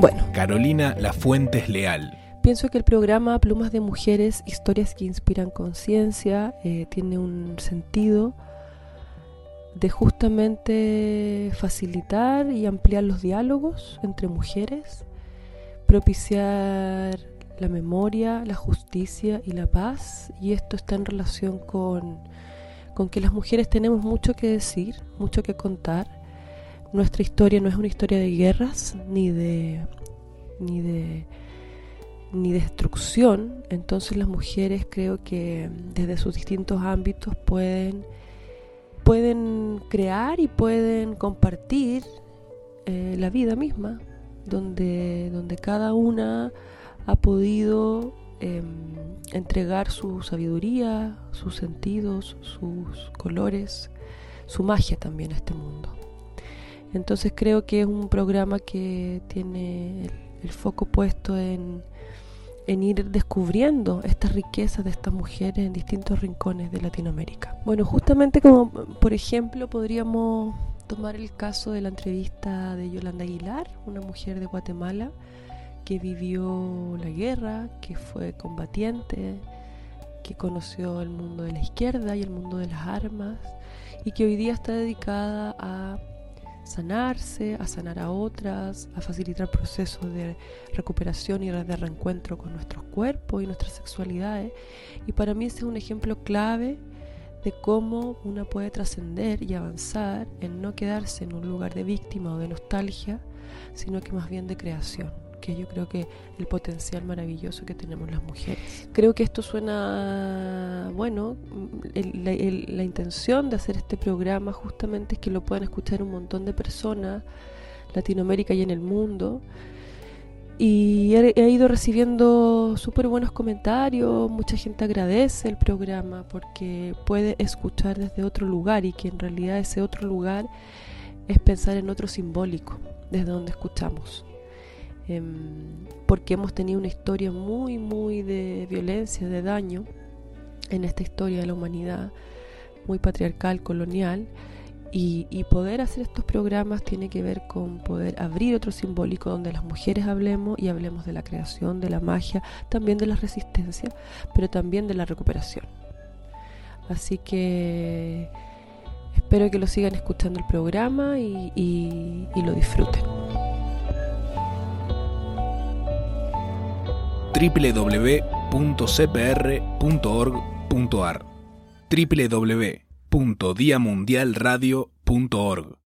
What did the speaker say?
Bueno, Carolina Lafuentes Leal. pienso que el programa Plumas de Mujeres, historias que inspiran conciencia, eh, tiene un sentido de justamente facilitar y ampliar los diálogos entre mujeres, propiciar la memoria, la justicia y la paz, y esto está en relación con, con que las mujeres tenemos mucho que decir, mucho que contar. Nuestra historia no es una historia de guerras ni de ni de ni destrucción, entonces las mujeres creo que desde sus distintos ámbitos pueden pueden crear y pueden compartir eh, la vida misma, donde, donde cada una ha podido eh, entregar su sabiduría, sus sentidos, sus colores, su magia también a este mundo. Entonces creo que es un programa que tiene el, foco puesto en, en ir descubriendo estas riquezas de estas mujeres en distintos rincones de Latinoamérica. Bueno, justamente como por ejemplo podríamos tomar el caso de la entrevista de Yolanda Aguilar, una mujer de Guatemala que vivió la guerra, que fue combatiente, que conoció el mundo de la izquierda y el mundo de las armas y que hoy día está dedicada a sanarse, a sanar a otras, a facilitar procesos de recuperación y de reencuentro con nuestros cuerpos y nuestras sexualidades. Y para mí ese es un ejemplo clave de cómo una puede trascender y avanzar en no quedarse en un lugar de víctima o de nostalgia, sino que más bien de creación que yo creo que el potencial maravilloso que tenemos las mujeres. Creo que esto suena, bueno, el, la, intención de hacer este programa justamente es que lo puedan escuchar un montón de personas, Latinoamérica y en el mundo. Y he, he ido recibiendo súper buenos comentarios, mucha gente agradece el programa porque puede escuchar desde otro lugar y que en realidad ese otro lugar es pensar en otro simbólico, desde donde escuchamos porque hemos tenido una historia muy, muy de violencia, de daño en esta historia de la humanidad, muy patriarcal, colonial, y, poder hacer estos programas tiene que ver con poder abrir otro simbólico donde las mujeres hablemos y hablemos de la creación, de la magia, también de la resistencia, pero también de la recuperación. Así que espero que lo sigan escuchando el programa y lo disfruten. www.cpr.org.ar www.diamundialradio.org